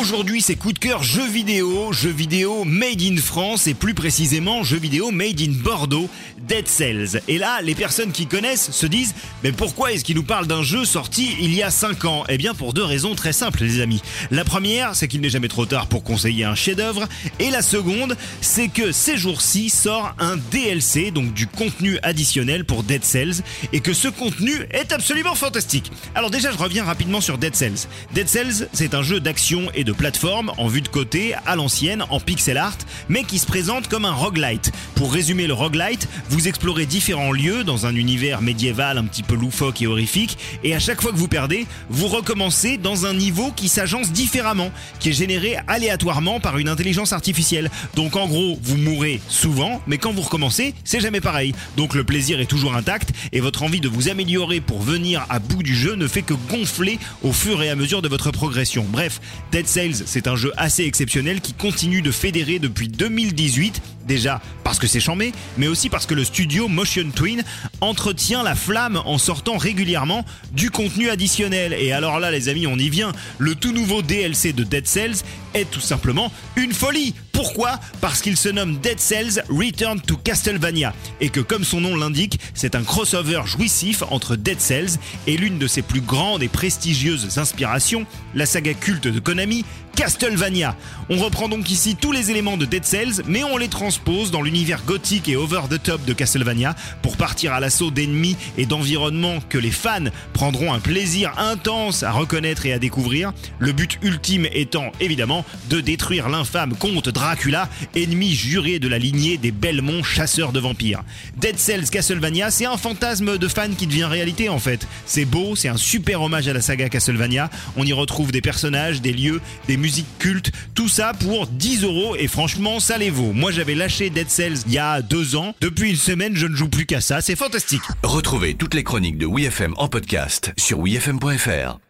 Aujourd'hui, c'est coup de cœur jeux vidéo, jeux vidéo made in France et plus précisément jeux vidéo made in Bordeaux, Dead Cells. Et là, les personnes qui connaissent se disent mais pourquoi est-ce qu'il nous parle d'un jeu sorti il y a 5 ans? Eh bien pour deux raisons très simples les amis. La première, c'est qu'il n'est jamais trop tard pour conseiller un chef-d'œuvre et la seconde, c'est que ces jours-ci sort un DLC donc du contenu additionnel pour Dead Cells et que ce contenu est absolument fantastique. Alors déjà, je reviens rapidement sur Dead Cells. Dead Cells, c'est un jeu d'action et de plateforme en vue de côté, à l'ancienne, en pixel art, mais qui se présente comme un roguelite. Pour résumer le roguelite, vous explorez différents lieux dans un univers médiéval un petit peu loufoque et horrifique, et à chaque fois que vous perdez, vous recommencez dans un niveau qui s'agence différemment, qui est généré aléatoirement par une intelligence artificielle. Donc en gros, vous mourrez souvent, mais quand vous recommencez, c'est jamais pareil. Donc le plaisir est toujours intact, et votre envie de vous améliorer pour venir à bout du jeu ne fait que gonfler au fur et à mesure de votre progression. Bref, Dead C'est un jeu assez exceptionnel qui continue de fédérer depuis 2018 Déjà parce que c'est chambé, mais aussi parce que le studio Motion Twin entretient la flamme en sortant régulièrement du contenu additionnel. Et alors là, les amis, on y vient. Le tout nouveau DLC de Dead Cells est tout simplement une folie. Pourquoi? Parce qu'il se nomme Dead Cells Return to Castlevania et que comme son nom l'indique, c'est un crossover jouissif entre Dead Cells et l'une de ses plus grandes et prestigieuses inspirations, la saga culte de Konami, Castlevania. On reprend donc ici tous les éléments de Dead Cells, mais on les transpose dans l'univers gothique et over the top de Castlevania pour partir à l'assaut d'ennemis et d'environnements que les fans prendront un plaisir intense à reconnaître et à découvrir. Le but ultime étant évidemment de détruire l'infâme comte Dracula, ennemi juré de la lignée des Belmont chasseurs de vampires. Dead Cells Castlevania, c'est un fantasme de fan qui devient réalité en fait. C'est beau, c'est un super hommage à la saga Castlevania. On y retrouve des personnages, des lieux, des musiques culte, tout ça pour 10 euros et franchement ça les vaut. Moi j'avais lâché Dead Cells il y a deux ans, depuis une semaine je ne joue plus qu'à ça, c'est fantastique. Retrouvez toutes les chroniques de WeFM en podcast sur wefm.fr.